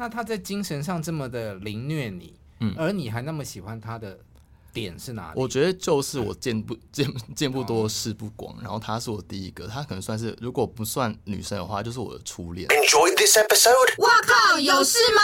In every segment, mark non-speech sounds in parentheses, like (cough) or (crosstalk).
那他在精神上这么的凌虐你，嗯，而你还那么喜欢他的点是哪里？我觉得就是我见不 (laughs) 见见不多识不广，然后他是我第一个，他可能算是如果不算女生的话，就是我的初恋。Enjoy this episode。哇靠，有事吗？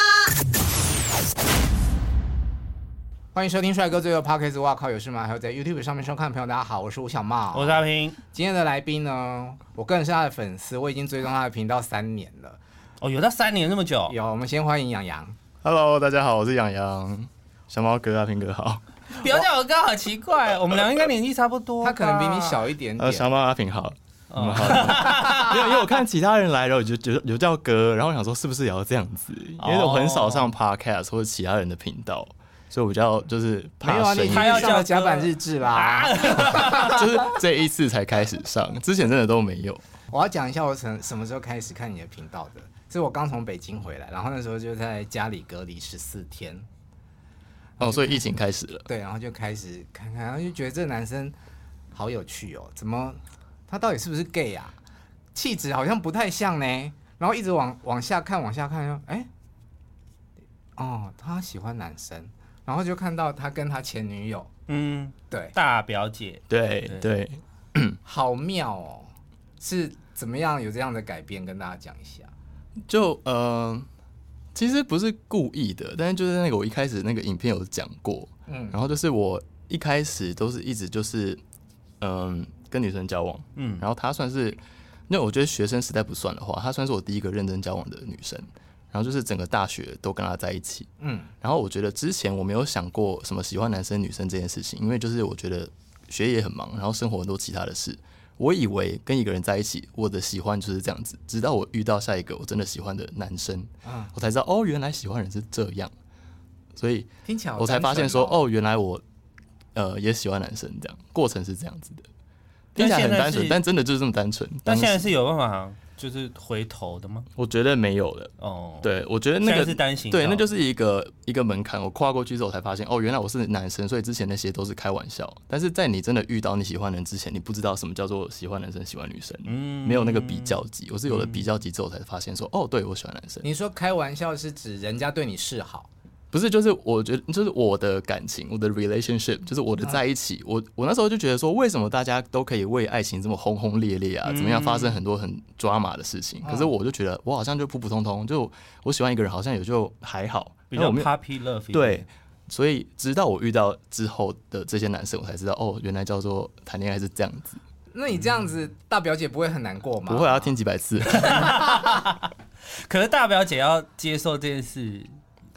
欢迎收听帅哥最后 Podcast。哇靠，有事吗？还有在 YouTube 上面收看的朋友，大家好，我是吴小茂，我是阿平。今天的来宾呢，我个人是他的粉丝，我已经追踪他的频道三年了。哦，有到三年那么久？有，我们先欢迎洋洋。Hello，大家好，我是洋洋，小猫哥，阿平哥好。(laughs) 不要叫我哥，好奇怪，(laughs) 我们俩应该年纪差不多。他可能比你小一点点。呃，小猫阿平好，我们好。(laughs) 没有，因为我看其他人来，然后就觉得有叫哥，然后我想说是不是也要这样子？因为我很少上 Podcast 或者其他人的频道，所以我比较就是怕没有啊，你他要叫甲板日志啦，就是这一次才开始上，之前真的都没有。我要讲一下我从什么时候开始看你的频道的。是我刚从北京回来，然后那时候就在家里隔离十四天。哦，所以疫情开始了。对，然后就开始看看，然后就觉得这个男生好有趣哦，怎么他到底是不是 gay 啊？气质好像不太像呢。然后一直往往下看，往下看，说，哎，哦，他喜欢男生。然后就看到他跟他前女友，嗯，对，大表姐，对对，对好妙哦，是怎么样有这样的改变？跟大家讲一下。就呃，其实不是故意的，但是就是那个我一开始那个影片有讲过，嗯，然后就是我一开始都是一直就是嗯、呃、跟女生交往，嗯，然后她算是，因为我觉得学生时代不算的话，她算是我第一个认真交往的女生，然后就是整个大学都跟她在一起，嗯，然后我觉得之前我没有想过什么喜欢男生女生这件事情，因为就是我觉得学业很忙，然后生活很多其他的事。我以为跟一个人在一起，我的喜欢就是这样子。直到我遇到下一个我真的喜欢的男生，啊、我才知道哦，原来喜欢人是这样。所以听起来我才发现说，哦，原来我呃也喜欢男生，这样过程是这样子的。听起来很单纯，但真的就是这么单纯。但现在是有办法。就是回头的吗？我觉得没有了。哦，对，我觉得那个是担心。对，那就是一个一个门槛。我跨过去之后，才发现哦，原来我是男生，所以之前那些都是开玩笑。但是在你真的遇到你喜欢的人之前，你不知道什么叫做喜欢男生、喜欢女生，嗯，没有那个比较级。我是有了比较级之后，才发现说，哦，对，我喜欢男生。你说开玩笑是指人家对你示好？不是，就是我觉得，就是我的感情，我的 relationship，就是我的在一起。我我那时候就觉得说，为什么大家都可以为爱情这么轰轰烈烈啊？怎么样发生很多很抓马的事情？可是我就觉得，我好像就普普通通，就我喜欢一个人，好像也就还好，比较 puppy love。对，所以直到我遇到之后的这些男生，我才知道，哦，原来叫做谈恋爱是这样子。那你这样子，大表姐不会很难过吗？不会，要听几百次。(laughs) 可是大表姐要接受这件事。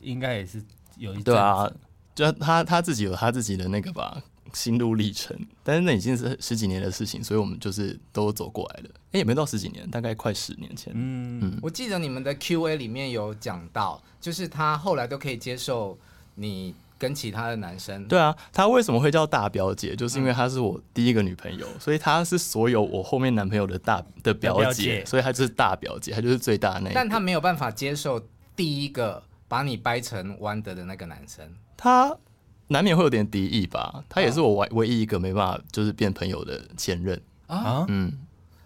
应该也是有一对啊，就他他自己有他自己的那个吧心路历程，但是那已经是十几年的事情，所以我们就是都走过来了。哎、欸，也没到十几年，大概快十年前。嗯嗯，我记得你们的 Q&A 里面有讲到，就是他后来都可以接受你跟其他的男生。对啊，他为什么会叫大表姐？就是因为她是我第一个女朋友，(laughs) 所以她是所有我后面男朋友的大的表姐，表姐所以她就是大表姐，她就是最大的那个。但她没有办法接受第一个。把你掰成弯的的那个男生，他难免会有点敌意吧？他也是我唯唯一一个没办法就是变朋友的前任啊。嗯，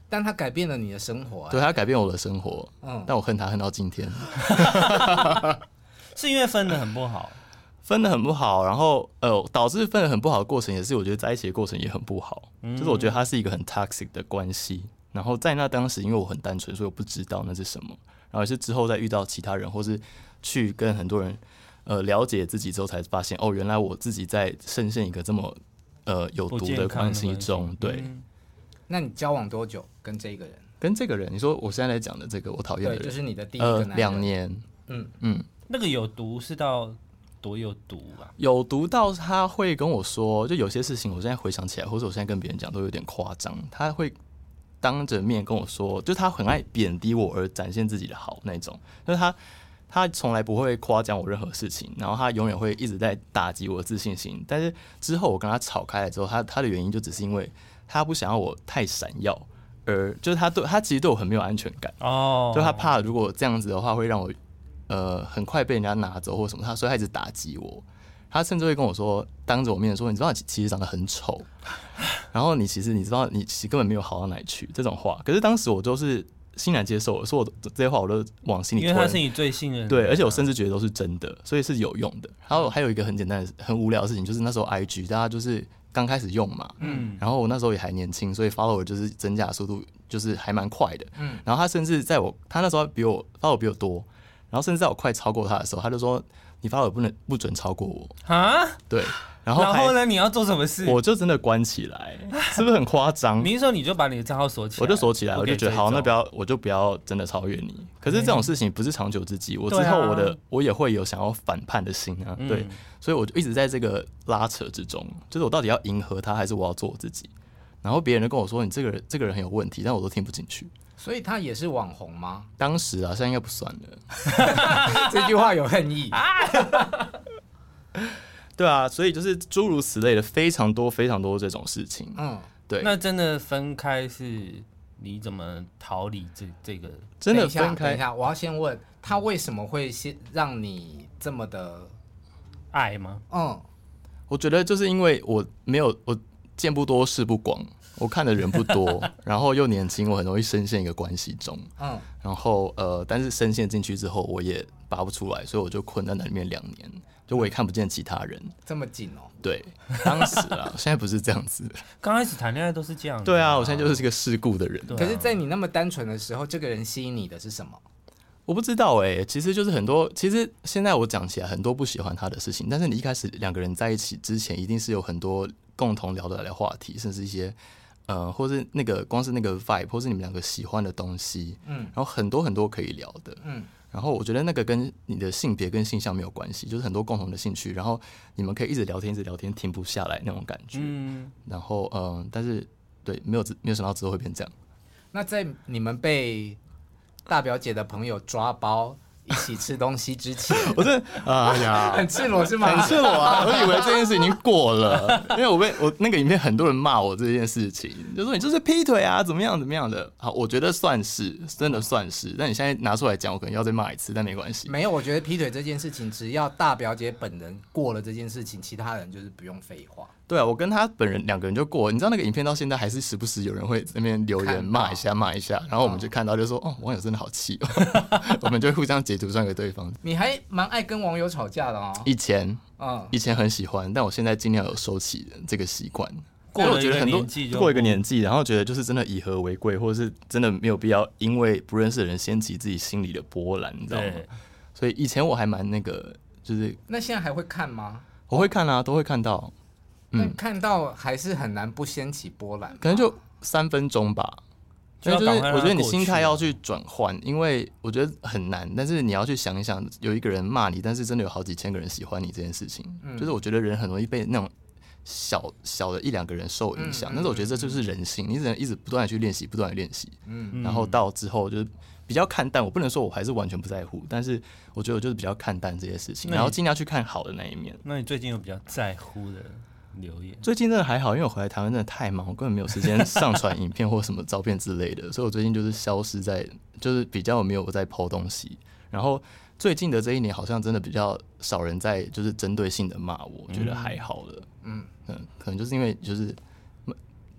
但他改变了你的生活，对，他改变我的生活。嗯，但我恨他恨到今天 (laughs) (laughs) 是因为分的很不好，分的很不好，然后呃，导致分的很不好的过程也是我觉得在一起的过程也很不好。就是我觉得他是一个很 toxic 的关系。然后在那当时，因为我很单纯，所以我不知道那是什么。然后也是之后再遇到其他人，或是。去跟很多人呃了解自己之后，才发现哦，原来我自己在深陷一个这么呃有毒的关系中。对，嗯、那你交往多久跟这个人？跟这个人，你说我现在来讲的这个我讨厌的人，就是你的第一个男。两、呃、年。嗯嗯，那个有毒是到多有毒啊？有毒到他会跟我说，就有些事情，我现在回想起来，或者我现在跟别人讲都有点夸张。他会当着面跟我说，就他很爱贬低我而展现自己的好那种，就是他。他从来不会夸奖我任何事情，然后他永远会一直在打击我的自信心。但是之后我跟他吵开了之后，他他的原因就只是因为他不想要我太闪耀，而就是他对他其实对我很没有安全感哦，就他怕如果这样子的话会让我呃很快被人家拿走或什么，他所以他一直打击我。他甚至会跟我说，当着我面说，你知道你其实长得很丑，然后你其实你知道你其实根本没有好到哪里去这种话。可是当时我就是。欣然接受了，所以我这些话我都往心里。因为他是你最信任的，对，而且我甚至觉得都是真的，所以是有用的。然后还有一个很简单的、很无聊的事情，就是那时候 IG 大家就是刚开始用嘛，嗯，然后我那时候也还年轻，所以 follow 就是增加速度就是还蛮快的，嗯，然后他甚至在我他那时候比我 follow 比我多，然后甚至在我快超过他的时候，他就说你 follow 不能不准超过我啊，对。然后，然后呢？你要做什么事？我就真的关起来，是不是很夸张？(laughs) 你是说你就把你的账号锁起来？我就锁起来，我就觉得好，那不要，我就不要真的超越你。可是这种事情不是长久之计，我之后我的我也会有想要反叛的心啊。对，所以我就一直在这个拉扯之中，就是我到底要迎合他，还是我要做我自己？然后别人就跟我说你这个人这个人很有问题，但我都听不进去。所以他也是网红吗？当时啊，现在应该不算了。(laughs) 这句话有恨意。(laughs) 对啊，所以就是诸如此类的非常多非常多这种事情。嗯，对。那真的分开是你怎么逃离这这个？真的分开？等一下，我要先问他为什么会先让你这么的爱吗？嗯，我觉得就是因为我没有我见不多事不广，我看的人不多，(laughs) 然后又年轻，我很容易深陷一个关系中。嗯，然后呃，但是深陷进去之后，我也拔不出来，所以我就困在那里面两年。就我也看不见其他人，这么紧哦？对，当时啊，(laughs) 现在不是这样子。刚开始谈恋爱都是这样的。对啊，我现在就是这个世故的人。可是，在你那么单纯的时候，这个人吸引你的是什么？我不知道哎、欸，其实就是很多。其实现在我讲起来，很多不喜欢他的事情。但是你一开始两个人在一起之前，一定是有很多共同聊得来的话题，甚至一些呃，或是那个光是那个 vibe，或是你们两个喜欢的东西，嗯，然后很多很多可以聊的，嗯。然后我觉得那个跟你的性别跟性向没有关系，就是很多共同的兴趣，然后你们可以一直聊天，一直聊天，停不下来那种感觉。嗯，然后嗯，但是对，没有没有想到之后会变这样。那在你们被大表姐的朋友抓包，一起吃东西之前，(laughs) 我是哎呀，(laughs) 很赤裸是吗？很赤裸啊！我以为这件事已经过了，(laughs) 因为我被我那个影片很多人骂我这件事情，就说你就是劈腿啊，怎么样怎么样的。好，我觉得算是真的算是，但你现在拿出来讲，我可能要再骂一次，但没关系。没有，我觉得劈腿这件事情，只要大表姐本人过了这件事情，其他人就是不用废话。对啊，我跟他本人两个人就过，你知道那个影片到现在还是时不时有人会在那边留言骂一下骂一下，然后我们就看到就说哦，网友真的好气哦，(laughs) 我们就会互相截图传给对方。你还蛮爱跟网友吵架的哦。以前，嗯，以前很喜欢，但我现在尽量有收起这个习惯。过了我觉得很多过一个年纪，然后觉得就是真的以和为贵，或者是真的没有必要因为不认识的人掀起自己心里的波澜，你知道吗？所以以前我还蛮那个，就是那现在还会看吗？我会看啊，都会看到。嗯，看到还是很难不掀起波澜，可能就三分钟吧。所以就是我觉得你心态要去转换，因为我觉得很难。但是你要去想一想，有一个人骂你，但是真的有好几千个人喜欢你这件事情，就是我觉得人很容易被那种小小的一两个人受影响。但是我觉得这就是人性，你只能一直不断的去练习，不断的练习。嗯，然后到之后就是比较看淡。我不能说我还是完全不在乎，但是我觉得我就是比较看淡这些事情，然后尽量去看好的那一面。那你最近有比较在乎的？留言最近真的还好，因为我回来台湾真的太忙，我根本没有时间上传影片或什么照片之类的，(laughs) 所以我最近就是消失在，就是比较没有在 po 东西。然后最近的这一年，好像真的比较少人在就是针对性的骂我，我觉得还好了。嗯嗯，可能就是因为就是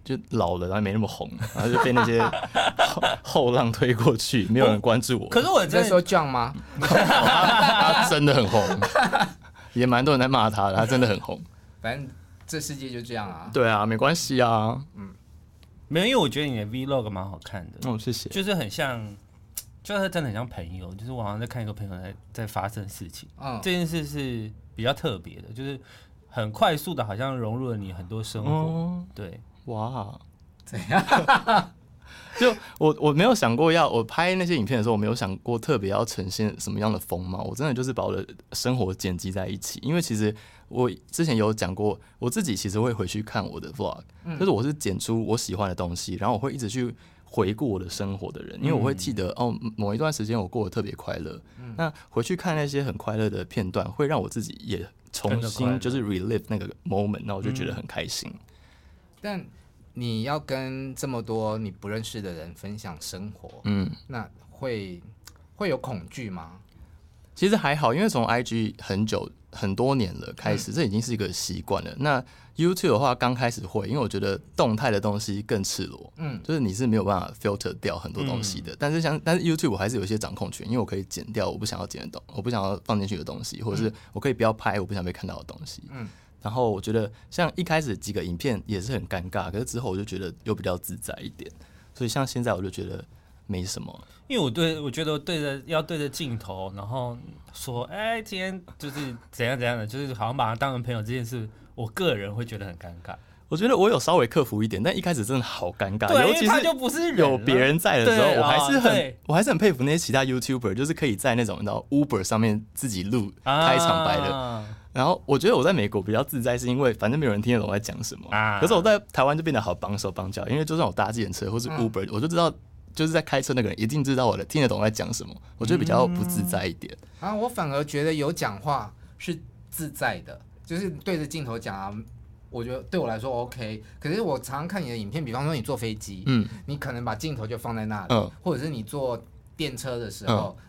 就老了，然后没那么红，然后就被那些后，(laughs) 后浪推过去，没有人关注我。可是我在说这样吗？(laughs) 他真的很红，也蛮多人在骂他的，他真的很红。反正。这世界就这样啊！对啊，没关系啊。嗯，没有，因为我觉得你的 Vlog 蛮好看的。哦，谢谢。就是很像，就是真的很像朋友。就是我好像在看一个朋友在在发生事情。嗯，这件事是比较特别的，就是很快速的，好像融入了你很多生活。嗯、对，哇，怎样？(laughs) 就我我没有想过要我拍那些影片的时候，我没有想过特别要呈现什么样的风貌。我真的就是把我的生活剪辑在一起，因为其实我之前有讲过，我自己其实会回去看我的 vlog，就是我是剪出我喜欢的东西，然后我会一直去回顾我的生活的人，因为我会记得哦，某一段时间我过得特别快乐，那回去看那些很快乐的片段，会让我自己也重新就是 relive 那个 moment，那我就觉得很开心。但你要跟这么多你不认识的人分享生活，嗯，那会会有恐惧吗？其实还好，因为从 IG 很久很多年了开始，这已经是一个习惯了。那 YouTube 的话，刚开始会，因为我觉得动态的东西更赤裸，嗯，就是你是没有办法 filter 掉很多东西的。但是像但是 YouTube 我还是有一些掌控权，因为我可以剪掉我不想要剪的东，我不想要放进去的东西，或者是我可以不要拍我不想被看到的东西，嗯。然后我觉得像一开始几个影片也是很尴尬，可是之后我就觉得又比较自在一点，所以像现在我就觉得没什么。因为我对我觉得对着要对着镜头，然后说哎，今天就是怎样怎样的，就是好像把他当成朋友这件事，我个人会觉得很尴尬。我觉得我有稍微克服一点，但一开始真的好尴尬，对，尤其是他就不是有别人在的时候，我还是很、哦、我还是很佩服那些其他 YouTuber，就是可以在那种你知道 Uber 上面自己录开场白的。啊然后我觉得我在美国比较自在，是因为反正没有人听得懂我在讲什么。啊、可是我在台湾就变得好绑手绑脚，因为就算我搭计程车或是 Uber，、嗯、我就知道就是在开车那个人一定知道我的听得懂我在讲什么。我觉得比较不自在一点。嗯、啊，我反而觉得有讲话是自在的，就是对着镜头讲啊，我觉得对我来说 OK。可是我常常看你的影片，比方说你坐飞机，嗯，你可能把镜头就放在那里，嗯、或者是你坐电车的时候，嗯、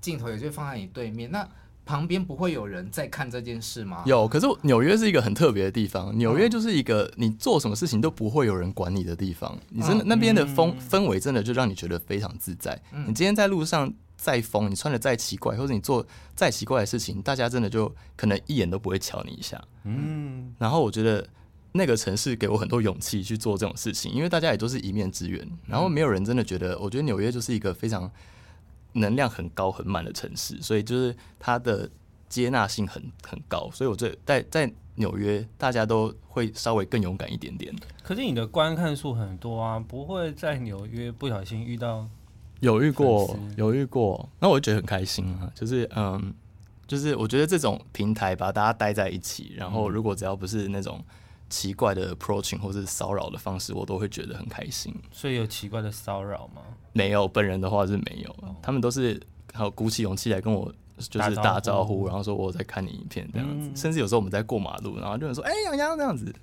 镜头也就放在你对面，那。旁边不会有人在看这件事吗？有，可是纽约是一个很特别的地方。纽约就是一个你做什么事情都不会有人管你的地方。你真的那边的风氛围真的就让你觉得非常自在。你今天在路上再疯，你穿的再奇怪，或者你做再奇怪的事情，大家真的就可能一眼都不会瞧你一下。嗯。然后我觉得那个城市给我很多勇气去做这种事情，因为大家也都是一面之缘。然后没有人真的觉得，我觉得纽约就是一个非常。能量很高很满的城市，所以就是它的接纳性很很高，所以我这在在纽约，大家都会稍微更勇敢一点点。可是你的观看数很多啊，不会在纽约不小心遇到？有遇过，有遇过，那我就觉得很开心啊。就是嗯，就是我觉得这种平台把大家待在一起，然后如果只要不是那种。奇怪的 approaching 或是骚扰的方式，我都会觉得很开心。所以有奇怪的骚扰吗？没有，本人的话是没有。哦、他们都是好鼓起勇气来跟我就是打招呼，然后说我在看你影片这样子。嗯、甚至有时候我们在过马路，然后就有人说：“哎、杨，洋洋这样子。”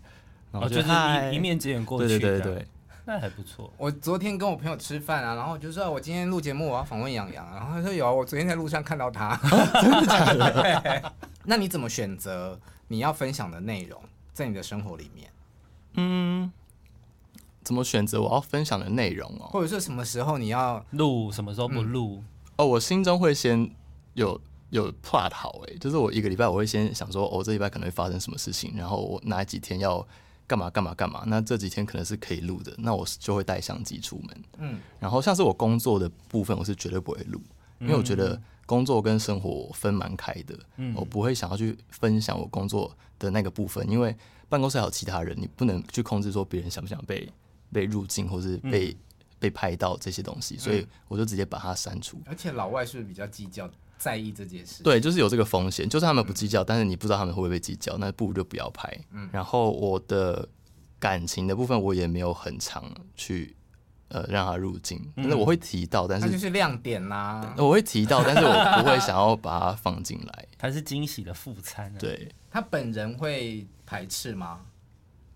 然后就、哦、就是一一面之缘过去。对对对对，那还不错。我昨天跟我朋友吃饭啊，然后就说：“我今天录节目，我要访问杨洋。”然后他说：“有，啊我昨天在路上看到他。哦”真的假的？(laughs) 那你怎么选择你要分享的内容在你的生活里面？嗯，怎么选择我要分享的内容哦？或者说什么时候你要录，什么时候不录？嗯、哦，我心中会先有有 plot 好诶，就是我一个礼拜我会先想说，哦，这礼拜可能会发生什么事情，然后我哪几天要干嘛干嘛干嘛，那这几天可能是可以录的，那我就会带相机出门。嗯，然后像是我工作的部分，我是绝对不会录，因为我觉得工作跟生活分蛮开的，嗯，我不会想要去分享我工作的那个部分，因为。办公室还有其他人，你不能去控制说别人想不想被被入境，或是被、嗯、被拍到这些东西，所以我就直接把它删除。而且老外是不是比较计较、在意这件事？对，就是有这个风险，就算他们不计较，嗯、但是你不知道他们会不会被计较，那不如就不要拍。嗯，然后我的感情的部分，我也没有很常去呃让他入境，但是我会提到，但是就是亮点啦、啊，我会提到，但是我不会想要把它放进来。(laughs) 它是惊喜的副餐、啊，对。他本人会排斥吗？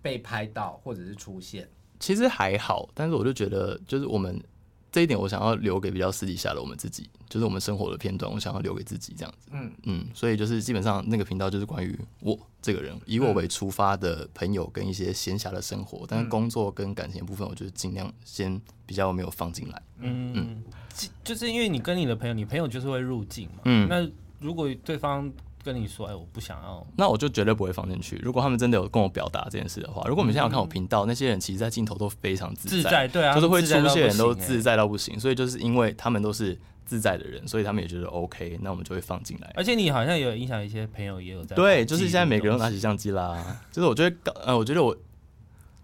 被拍到或者是出现，其实还好，但是我就觉得，就是我们这一点，我想要留给比较私底下的我们自己，就是我们生活的片段，我想要留给自己这样子。嗯嗯，所以就是基本上那个频道就是关于我这个人，以我为出发的朋友跟一些闲暇的生活，但是工作跟感情的部分，我就是尽量先比较没有放进来。嗯嗯，就是因为你跟你的朋友，你朋友就是会入境嘛。嗯，那如果对方。跟你说，哎，我不想要，那我就绝对不会放进去。如果他们真的有跟我表达这件事的话，如果你们现在有看我频道，嗯、那些人其实，在镜头都非常自在，自在，对啊，就是会出现人都自在到不行。所以就是因为他们都是自在的人，所以他们也觉得 OK，那我们就会放进来。而且你好像有影响一些朋友，也有在对，就是现在每个人都拿起相机啦。就是我觉得，呃，我觉得我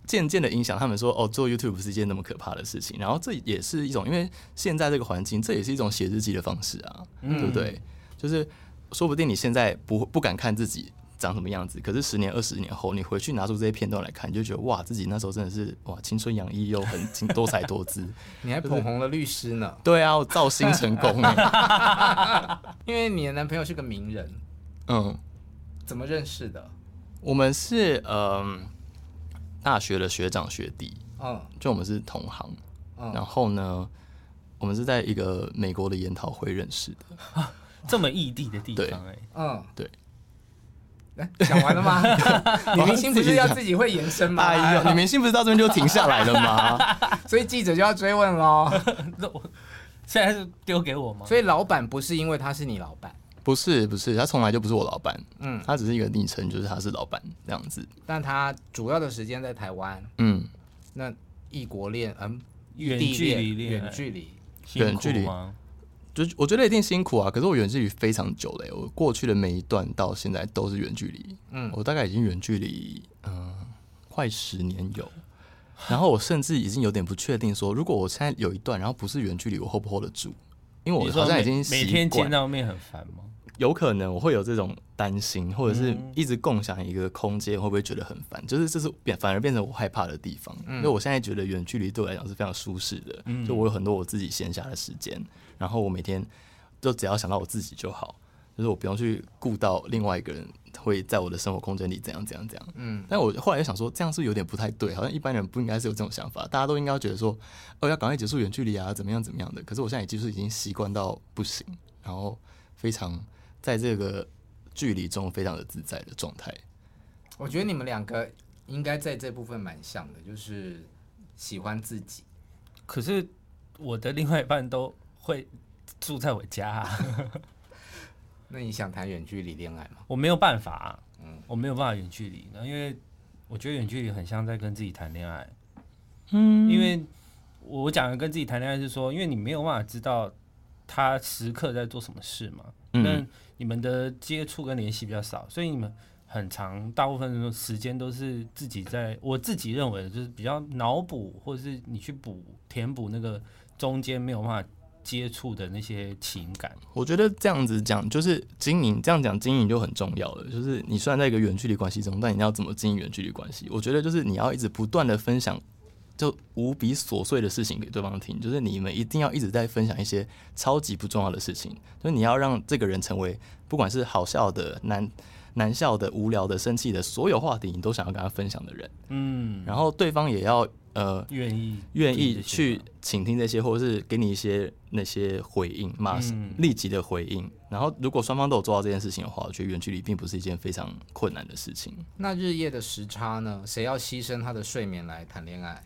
渐渐的影响他们说，哦，做 YouTube 不是一件那么可怕的事情。然后这也是一种，因为现在这个环境，这也是一种写日记的方式啊，嗯、对不对？就是。说不定你现在不不敢看自己长什么样子，可是十年、二十年后，你回去拿出这些片段来看，你就觉得哇，自己那时候真的是哇，青春洋溢又很多才多姿。(laughs) 你还捧红了律师呢？对啊，我造星成功了。(laughs) 因为你的男朋友是个名人。嗯。怎么认识的？我们是嗯、呃，大学的学长学弟。嗯。就我们是同行。嗯。然后呢，我们是在一个美国的研讨会认识的。(laughs) 这么异地的地方，哎，嗯，对。讲完了吗？(laughs) 女明星不是要自己会延伸吗？哎呦，女明星不是到这边就停下来了吗？(laughs) 所以记者就要追问喽。(laughs) 现在是丢给我吗？所以老板不是因为他是你老板，不是不是，他从来就不是我老板。嗯，他只是一个昵称，就是他是老板这样子。但他主要的时间在台湾。嗯，那异国恋，嗯，远距离恋，远距离，远距离吗？就我觉得一定辛苦啊，可是我远距离非常久了，我过去的每一段到现在都是远距离。嗯，我大概已经远距离，嗯、呃，快十年有。然后我甚至已经有点不确定，说如果我现在有一段，然后不是远距离，我 hold 不 hold 得住？因为我好像已经每天见到面很烦吗？有可能我会有这种担心，或者是一直共享一个空间，会不会觉得很烦？就是这是变反而变成我害怕的地方。因为我现在觉得远距离对我来讲是非常舒适的，就我有很多我自己闲暇的时间，然后我每天就只要想到我自己就好，就是我不用去顾到另外一个人会在我的生活空间里怎样怎样怎样。嗯，但我后来又想说，这样是有点不太对，好像一般人不应该是有这种想法，大家都应该觉得说，哦，要赶快结束远距离啊，怎么样怎么样的。可是我现在也就是已经习惯到不行，然后非常。在这个距离中非常的自在的状态，我觉得你们两个应该在这部分蛮像的，就是喜欢自己。可是我的另外一半都会住在我家啊。(laughs) 那你想谈远距离恋爱吗？我没有办法啊，嗯，我没有办法远距离，因为我觉得远距离很像在跟自己谈恋爱。嗯，因为我讲的跟自己谈恋爱是说，因为你没有办法知道他时刻在做什么事嘛。那你们的接触跟联系比较少，所以你们很长大部分的时间都是自己在。我自己认为就是比较脑补，或者是你去补填补那个中间没有办法接触的那些情感。我觉得这样子讲就是经营，这样讲经营就很重要了。就是你虽然在一个远距离关系中，但你要怎么经营远距离关系？我觉得就是你要一直不断的分享。就无比琐碎的事情给对方听，就是你们一定要一直在分享一些超级不重要的事情，就是你要让这个人成为不管是好笑的、难难笑的、无聊的、生气的，所有话题你都想要跟他分享的人。嗯，然后对方也要呃愿意愿意去倾听这些，或者是给你一些那些回应，马上立即的回应。然后如果双方都有做到这件事情的话，我觉得远距离并不是一件非常困难的事情。那日夜的时差呢？谁要牺牲他的睡眠来谈恋爱？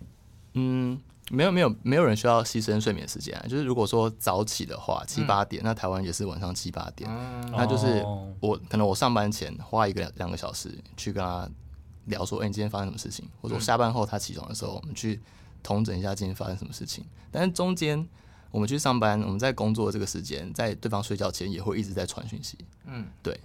嗯，没有没有没有人需要牺牲睡眠时间啊。就是如果说早起的话，七八点，嗯、那台湾也是晚上七八点，嗯、那就是我可能我上班前花一个两两个小时去跟他聊说，哎、欸，你今天发生什么事情？或者我下班后他起床的时候，我们去同整一下今天发生什么事情。但是中间我们去上班，我们在工作的这个时间，在对方睡觉前也会一直在传讯息。嗯，对。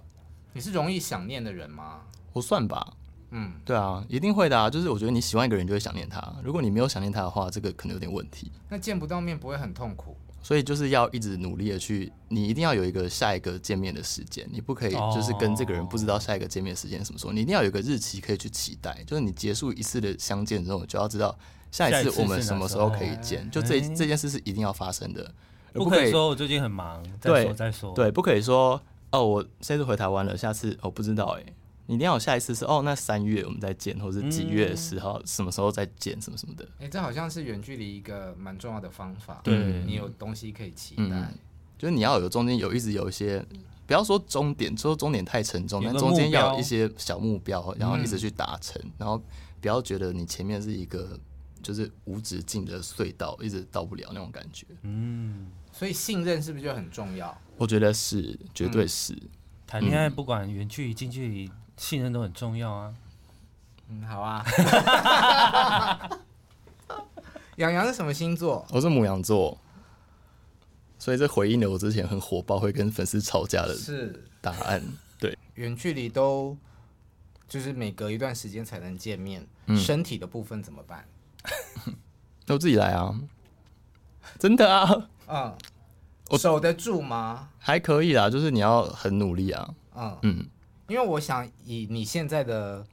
你是容易想念的人吗？不算吧。嗯，对啊，一定会的啊。就是我觉得你喜欢一个人，就会想念他。如果你没有想念他的话，这个可能有点问题。那见不到面不会很痛苦？所以就是要一直努力的去，你一定要有一个下一个见面的时间。你不可以就是跟这个人不知道下一个见面时间什么时候。你一定要有一个日期可以去期待。就是你结束一次的相见之后，就要知道下一次我们什么时候可以见。就这这件事是一定要发生的，不可以说我最近很忙，再说再说。对，不可以说哦，我这次回台湾了，下次我不知道哎。你一定要有下一次是哦，那三月我们再见，或者是几月十号、嗯、什么时候再见，什么什么的。哎、欸，这好像是远距离一个蛮重要的方法。对，你有东西可以期待，嗯、就是你要有中间有一直有一些，不要说终点，说终点太沉重，但中间要有一些小目标，然后一直去达成，嗯、然后不要觉得你前面是一个就是无止境的隧道，一直到不了那种感觉。嗯，所以信任是不是就很重要？我觉得是，绝对是。谈恋、嗯、爱不管远距离近距离。信任都很重要啊。嗯，好啊。(laughs) 杨洋是什么星座？我是母羊座，所以这回应了我之前很火爆会跟粉丝吵架的是答案。对，远距离都就是每隔一段时间才能见面，嗯、身体的部分怎么办？(laughs) 都自己来啊，真的啊。嗯，我守得住吗？还可以啦，就是你要很努力啊。嗯嗯。因为我想，以你现在的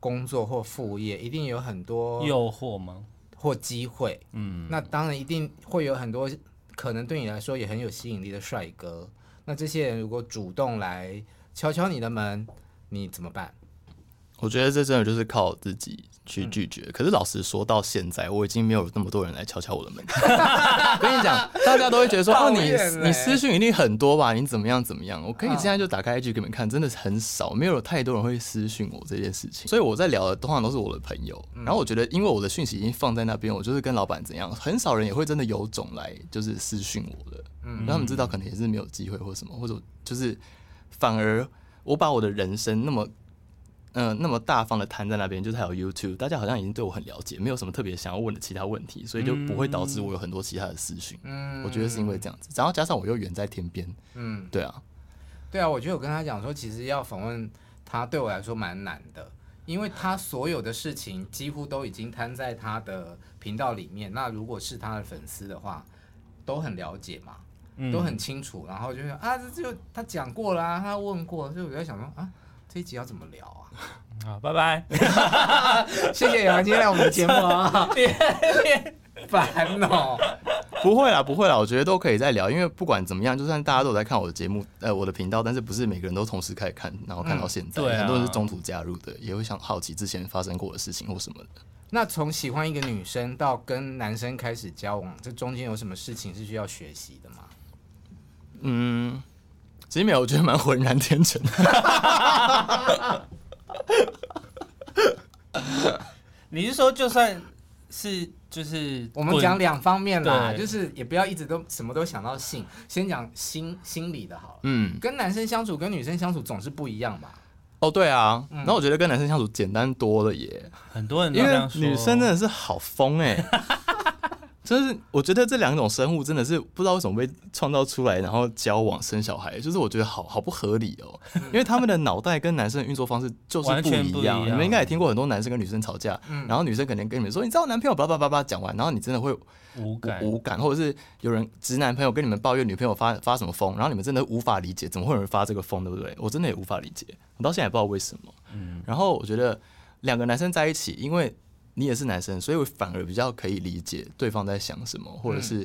工作或副业，一定有很多诱惑吗？或机会？嗯，那当然一定会有很多可能对你来说也很有吸引力的帅哥。那这些人如果主动来敲敲你的门，你怎么办？我觉得这真的就是靠自己去拒绝。嗯、可是老实说，到现在我已经没有那么多人来敲敲我的门。我 (laughs) 跟你讲，大家都会觉得说，(laughs) 哦，你你私讯一定很多吧？你怎么样怎么样？我可以现在就打开一句给你们看，真的是很少，没有太多人会私讯我这件事情。所以我在聊的通常都是我的朋友。然后我觉得，因为我的讯息已经放在那边，我就是跟老板怎样，很少人也会真的有种来就是私讯我的。嗯，让他们知道可能也是没有机会或什么，或者就是反而我把我的人生那么。嗯、呃，那么大方的摊在那边，就是还有 YouTube，大家好像已经对我很了解，没有什么特别想要问的其他问题，所以就不会导致我有很多其他的私讯。嗯，我觉得是因为这样子，然后加上我又远在天边。嗯，对啊，对啊，我觉得我跟他讲说，其实要访问他对我来说蛮难的，因为他所有的事情几乎都已经摊在他的频道里面。那如果是他的粉丝的话，都很了解嘛，都很清楚，然后就是啊，这就他讲过啦啊，他问过，所以我在想说啊。这一集要怎么聊啊？好，(laughs) 拜拜。(laughs) 谢谢杨今天来我们的节目啊，(laughs) 烦哦。不会啦，不会啦，我觉得都可以再聊，因为不管怎么样，就算大家都有在看我的节目，呃，我的频道，但是不是每个人都同时开始看，然后看到现在，嗯啊、很多人是中途加入的，也会想好奇之前发生过的事情或什么的。那从喜欢一个女生到跟男生开始交往，这中间有什么事情是需要学习的吗？嗯。其实没有，我觉得蛮浑然天成的。(laughs) 你是说，就算是就是我们讲两方面啦，就是也不要一直都什么都想到性，先讲心心理的好了。嗯，跟男生相处跟女生相处总是不一样吧？哦，对啊。然后我觉得跟男生相处简单多了耶。很多人都这样说，女生真的是好疯哎。就是我觉得这两种生物真的是不知道为什么被创造出来，然后交往生小孩，就是我觉得好好不合理哦。因为他们的脑袋跟男生的运作方式就是不一样。你们应该也听过很多男生跟女生吵架，嗯、然后女生可能跟你们说，你知道我男朋友叭叭叭叭讲完，然后你真的会无感无感，或者是有人直男朋友跟你们抱怨女朋友发发什么疯，然后你们真的无法理解，怎么会有人发这个疯，对不对？我真的也无法理解，我到现在也不知道为什么。嗯，然后我觉得两个男生在一起，因为。你也是男生，所以我反而比较可以理解对方在想什么，或者是、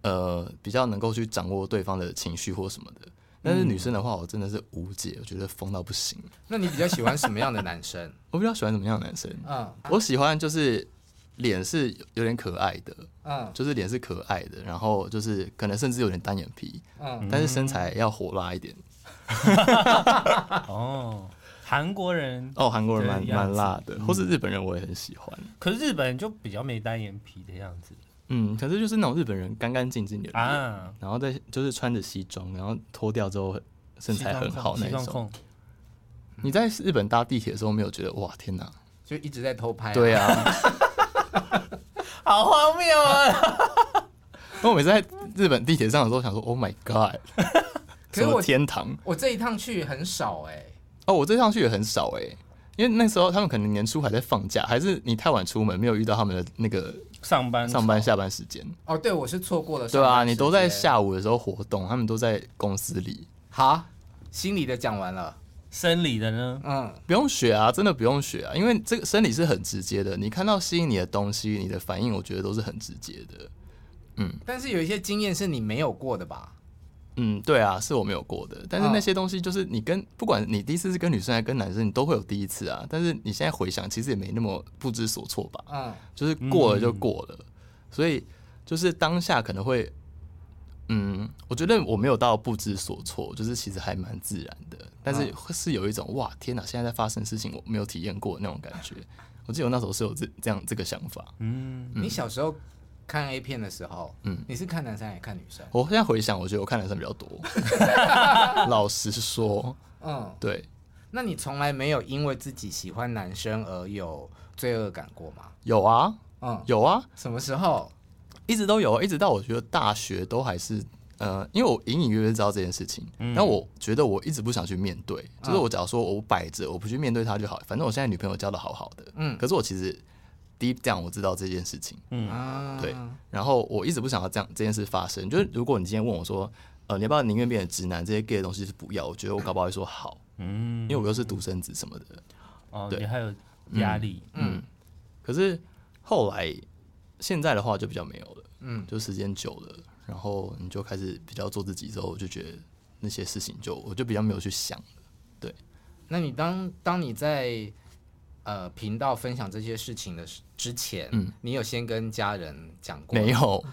嗯、呃比较能够去掌握对方的情绪或什么的。但是女生的话，我真的是无解，我觉得疯到不行。那你比较喜欢什么样的男生？(laughs) 我比较喜欢什么样的男生？嗯，我喜欢就是脸是有点可爱的，嗯，就是脸是可爱的，然后就是可能甚至有点单眼皮，嗯，但是身材要火辣一点。(laughs) 哦。韩国人哦，韩国人蛮蛮辣的，或是日本人我也很喜欢。可是日本人就比较没单眼皮的样子。嗯，可是就是那种日本人干干净净的啊，然后再就是穿着西装，然后脱掉之后身材很好那种。你在日本搭地铁的时候没有觉得哇天哪，就一直在偷拍？对啊，(laughs) 好荒谬啊！(laughs) 我每次在日本地铁上的时候想说，Oh my God，(laughs) 什么天堂？我这一趟去很少哎。哦，我追上去也很少哎，因为那时候他们可能年初还在放假，还是你太晚出门没有遇到他们的那个上班上班下班时间。哦，对，我是错过了。对啊，你都在下午的时候活动，他们都在公司里。好，心理的讲完了，生理的呢？嗯，不用学啊，真的不用学啊，因为这个生理是很直接的，你看到吸引你的东西，你的反应，我觉得都是很直接的。嗯，但是有一些经验是你没有过的吧？嗯，对啊，是我没有过的。但是那些东西就是你跟不管你第一次是跟女生还是跟男生，你都会有第一次啊。但是你现在回想，其实也没那么不知所措吧？嗯，就是过了就过了。所以就是当下可能会，嗯，我觉得我没有到不知所措，就是其实还蛮自然的。但是是有一种哇，天哪，现在在发生事情，我没有体验过的那种感觉。我记得我那时候是有这这样这个想法。嗯，你小时候。看 A 片的时候，嗯，你是看男生还是看女生？我现在回想，我觉得我看男生比较多。(laughs) 老实说，嗯，对。那你从来没有因为自己喜欢男生而有罪恶感过吗？有啊，嗯，有啊。什么时候？一直都有，一直到我觉得大学都还是，呃，因为我隐隐约约知道这件事情，但我觉得我一直不想去面对。就是我假如说我摆着，我不去面对他就好，反正我现在女朋友交的好好的，嗯。可是我其实。Deep down，我知道这件事情，嗯，对，然后我一直不想要这样这件事发生。就是如果你今天问我说，呃，你要不要宁愿变成直男？这些 gay 的东西是不要，我觉得我搞不好会说好，嗯，因为我又是独生子什么的，哦，对，还有压力，嗯，嗯，可是后来现在的话就比较没有了，嗯，就时间久了，然后你就开始比较做自己之后，我就觉得那些事情就我就比较没有去想了，对。那你当当你在呃频道分享这些事情的之前，嗯，你有先跟家人讲过？没有。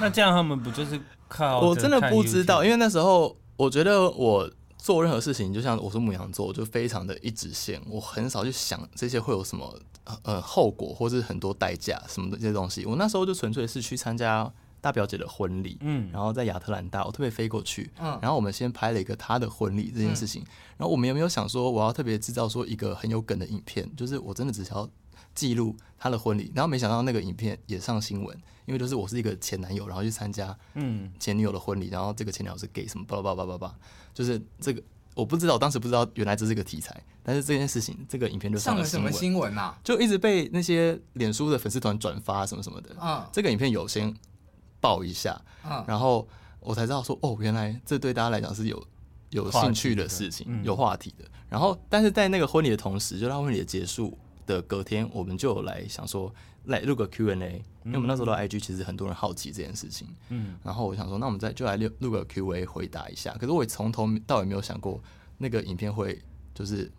那这样他们不就是靠？我真的不知道，因为那时候我觉得我做任何事情，就像我是牧羊座，我就非常的一直线，我很少去想这些会有什么呃后果，或是很多代价什么的这些东西。我那时候就纯粹是去参加大表姐的婚礼，嗯，然后在亚特兰大，我特别飞过去，嗯，然后我们先拍了一个她的婚礼这件事情，然后我们有没有想说我要特别制造说一个很有梗的影片，就是我真的只想要记录他的婚礼，然后没想到那个影片也上新闻。因为就是我是一个前男友，然后去参加嗯前女友的婚礼，然后这个前男友是 gay 什么巴拉巴拉巴拉巴，就是这个我不知道，我当时不知道原来这是个题材，但是这件事情这个影片就上了什么新闻啊？就一直被那些脸书的粉丝团转发什么什么的。嗯，这个影片有先爆一下，嗯，然后我才知道说哦，原来这对大家来讲是有有兴趣的事情，有话题的。然后但是在那个婚礼的同时，就他婚礼的结束的隔天，我们就来想说。来录个 Q&A，因为我们那时候的 IG 其实很多人好奇这件事情，嗯，然后我想说，那我们再就来录录个 Q&A 回答一下。可是我从头到尾没有想过那个影片会就是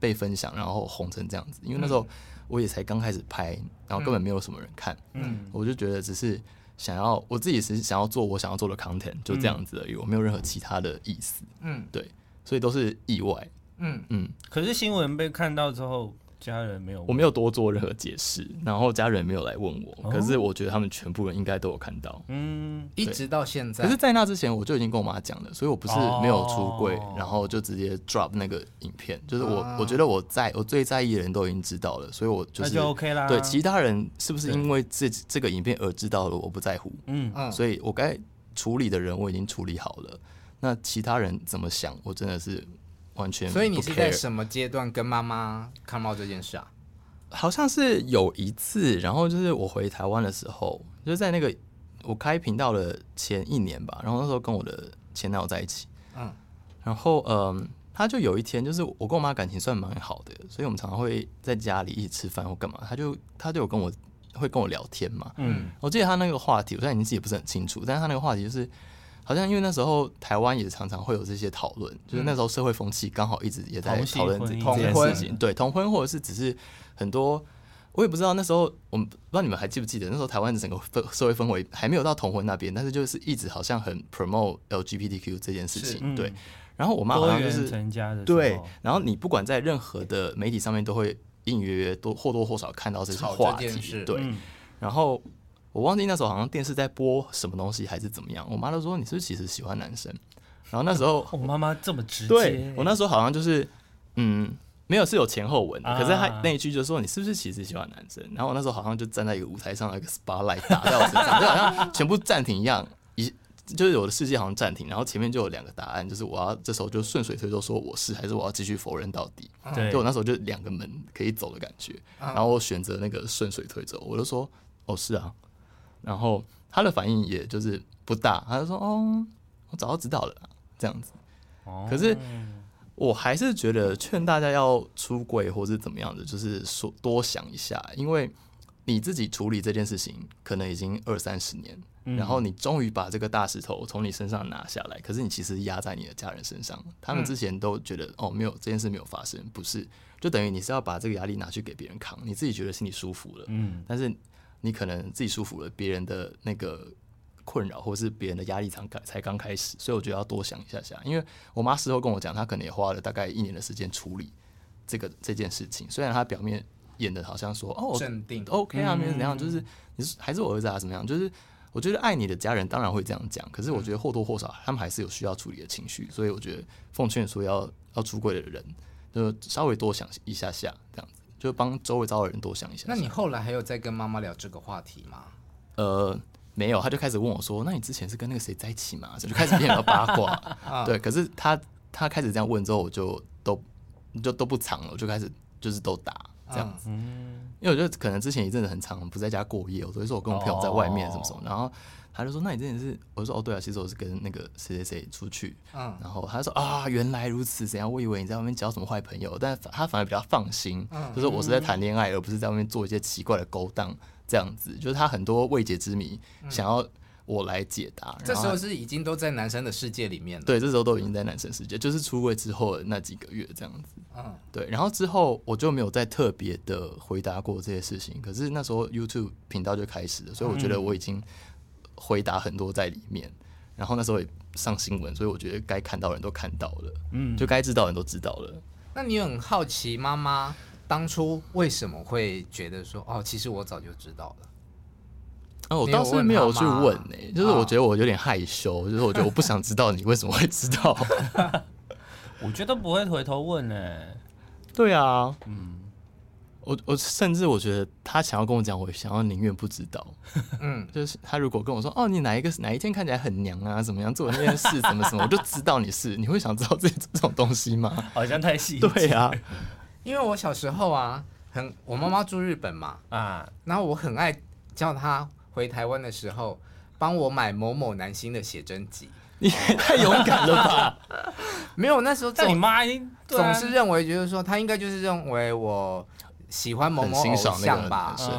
被分享，然后红成这样子。因为那时候我也才刚开始拍，然后根本没有什么人看，嗯，我就觉得只是想要我自己是想要做我想要做的 content，就这样子而已，我没有任何其他的意思，嗯，对，所以都是意外，嗯嗯。可是新闻被看到之后。家人没有，我没有多做任何解释，然后家人没有来问我，可是我觉得他们全部人应该都有看到，嗯，一直到现在。可是，在那之前我就已经跟我妈讲了，所以我不是没有出柜，然后就直接 drop 那个影片，就是我我觉得我在我最在意的人都已经知道了，所以我就是就 OK 啦。对其他人是不是因为这这个影片而知道了，我不在乎，嗯。嗯，所以我该处理的人我已经处理好了，那其他人怎么想，我真的是。完全，所以你是在什么阶段跟妈妈看到这件事啊？好像是有一次，然后就是我回台湾的时候，就是在那个我开频道的前一年吧，然后那时候跟我的前男友在一起，嗯，然后嗯，他就有一天，就是我跟我妈感情算蛮好的，所以我们常常会在家里一起吃饭或干嘛，他就他就有跟我会跟我聊天嘛，嗯，我记得他那个话题，我现在年纪也不是很清楚，但是他那个话题就是。好像因为那时候台湾也常常会有这些讨论，就是那时候社会风气刚好一直也在讨论这件事情，对同婚或者是只是很多，我也不知道那时候我们不知道你们还记不记得那时候台湾的整个氛社会氛围还没有到同婚那边，但是就是一直好像很 promote LGBTQ 这件事情，对。然后我妈好像就是对，然后你不管在任何的媒体上面都会隐隐约约多或多或少看到这些话题，对，然后。我忘记那时候好像电视在播什么东西还是怎么样，我妈都说，你是不是其实喜欢男生？然后那时候 (laughs) 我妈妈这么直接，对，我那时候好像就是嗯，没有是有前后文的，可是他那一句就说，你是不是其实喜欢男生？然后我那时候好像就站在一个舞台上，一个 spotlight 打在我身上，就好像全部暂停一样，一就是我的世界好像暂停，然后前面就有两个答案，就是我要这时候就顺水推舟说我是，还是我要继续否认到底？对，就我那时候就两个门可以走的感觉，然后我选择那个顺水推舟，我就说哦是啊。然后他的反应也就是不大，他就说：“哦，我早就知道了，这样子。”可是我还是觉得劝大家要出柜或是怎么样的，就是说多想一下，因为你自己处理这件事情可能已经二三十年，然后你终于把这个大石头从你身上拿下来，可是你其实压在你的家人身上，他们之前都觉得哦，没有这件事没有发生，不是，就等于你是要把这个压力拿去给别人扛，你自己觉得心里舒服了，嗯，但是。你可能自己舒服了，别人的那个困扰或是别人的压力才刚才刚开始，所以我觉得要多想一下下。因为我妈事后跟我讲，她可能也花了大概一年的时间处理这个这件事情。虽然她表面演的好像说哦镇定，OK 啊，没怎样，就是你是还是我儿子啊，怎么样？就是我觉得爱你的家人当然会这样讲，可是我觉得或多或少他们还是有需要处理的情绪，所以我觉得奉劝说要要出柜的人，就稍微多想一下下这样子。就帮周围招的人多想一下。那你后来还有在跟妈妈聊这个话题吗？呃，没有，他就开始问我说：“那你之前是跟那个谁在一起吗？”就开始变得八卦。(laughs) 对，可是他他开始这样问之后，我就都就都不藏了，我就开始就是都打这样子。嗯，因为我觉得可能之前一阵子很长不在家过夜，我都会说我跟我朋友在外面什么什么，然后。他就说：“那你之前是？”我就说：“哦，对啊，其实我是跟那个谁谁谁出去。”嗯，然后他就说：“啊，原来如此，怎样？我以为你在外面交什么坏朋友，但他反而比较放心，嗯、就是我是在谈恋爱，而不是在外面做一些奇怪的勾当这样子。就是他很多未解之谜，想要我来解答。这时候是已经都在男生的世界里面了。对，这时候都已经在男生世界，就是出柜之后的那几个月这样子。嗯，对。然后之后我就没有再特别的回答过这些事情。可是那时候 YouTube 频道就开始了，所以我觉得我已经回答很多在里面。然后那时候也上新闻，所以我觉得该看到的人都看到了，嗯，就该知道的人都知道了。那你很好奇妈妈当初为什么会觉得说，哦，其实我早就知道了。哦，我当时没有去问呢、欸，就是我觉得我有点害羞，哦、就是我觉得我不想知道你为什么会知道。(laughs) 我觉得不会回头问呢、欸。对啊，嗯，我我甚至我觉得他想要跟我讲，我想要宁愿不知道。嗯，(laughs) 就是他如果跟我说，哦，你哪一个哪一天看起来很娘啊，怎么样做那件事，什么什么，(laughs) 我就知道你是，你会想知道这这种东西吗？好像太细。对啊，因为我小时候啊，很我妈妈住日本嘛，啊，然后我很爱叫她。回台湾的时候，帮我买某某男星的写真集，你也太勇敢了吧？(laughs) 没有，那时候在你妈总是认为，就是说他应该就是认为我喜欢某某偶像吧？是，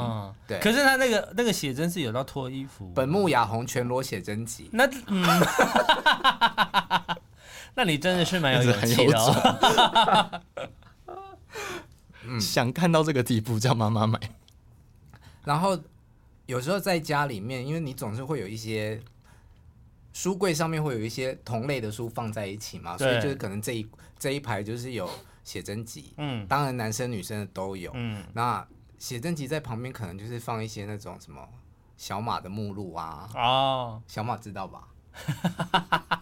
对。可是他那个那个写真是有到脱衣服，本木雅弘全裸写真集。那嗯，(laughs) 那你真的是蛮有勇气的哦。(laughs) 嗯，想看到这个地步，叫妈妈买，然后。有时候在家里面，因为你总是会有一些书柜上面会有一些同类的书放在一起嘛，所以就是可能这一这一排就是有写真集，嗯，当然男生女生的都有，嗯，那写真集在旁边可能就是放一些那种什么小马的目录啊，哦，小马知道吧？(laughs)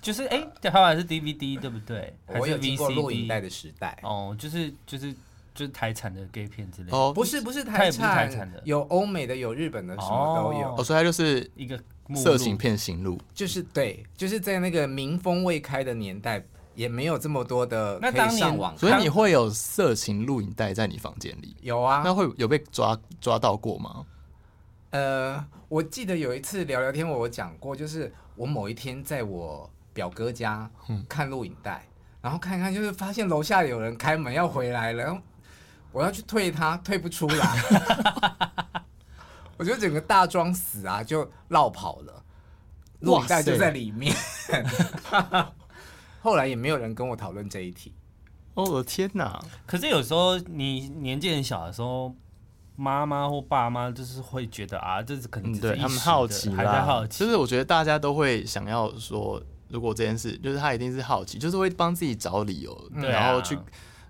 就是哎，这后来是 DVD 对不对？我有经过录影带的时代，哦，就是就是。就是台产的 gay 片之类的哦，不是不是台产的，有欧美的，有日本的，什么都有。哦，所以它就是一个色情片行录，就是对，就是在那个民风未开的年代，也没有这么多的可以上网，所以你会有色情录影带在你房间里？有啊，那会有被抓抓到过吗？呃，我记得有一次聊聊天，我有讲过，就是我某一天在我表哥家看录影带，然后看一看，就是发现楼下有人开门要回来了，然后。我要去退他，退不出来，(laughs) 我觉得整个大装死啊，就落跑了，录影带就在里面。后来也没有人跟我讨论这一题。哦，我的天哪！可是有时候你年纪很小的时候，妈妈或爸妈就是会觉得啊，这是可能是对他们好奇还在好奇。就是我觉得大家都会想要说，如果这件事，就是他一定是好奇，就是会帮自己找理由，然后去。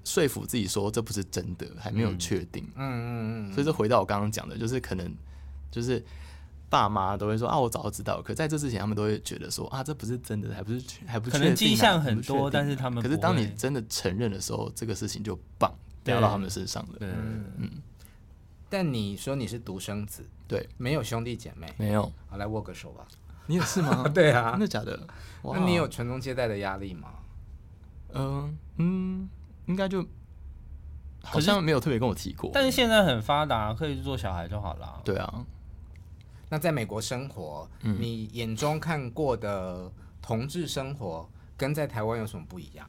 说服自己说这不是真的，还没有确定。嗯嗯嗯。所以，就回到我刚刚讲的，就是可能就是爸妈都会说啊，我早就知道。可在这之前，他们都会觉得说啊，这不是真的，还不是还不确定。可能迹象很多，但是他们可是当你真的承认的时候，这个事情就棒掉到他们身上了。嗯嗯。但你说你是独生子，对，没有兄弟姐妹，没有。好，来握个手吧。你也是吗？(laughs) 对啊，真的假的？那你有传宗接代的压力吗？嗯嗯。应该就好像没有特别跟我提过，但是现在很发达，可以做小孩就好了。对啊，那在美国生活，嗯，你眼中看过的同志生活跟在台湾有什么不一样？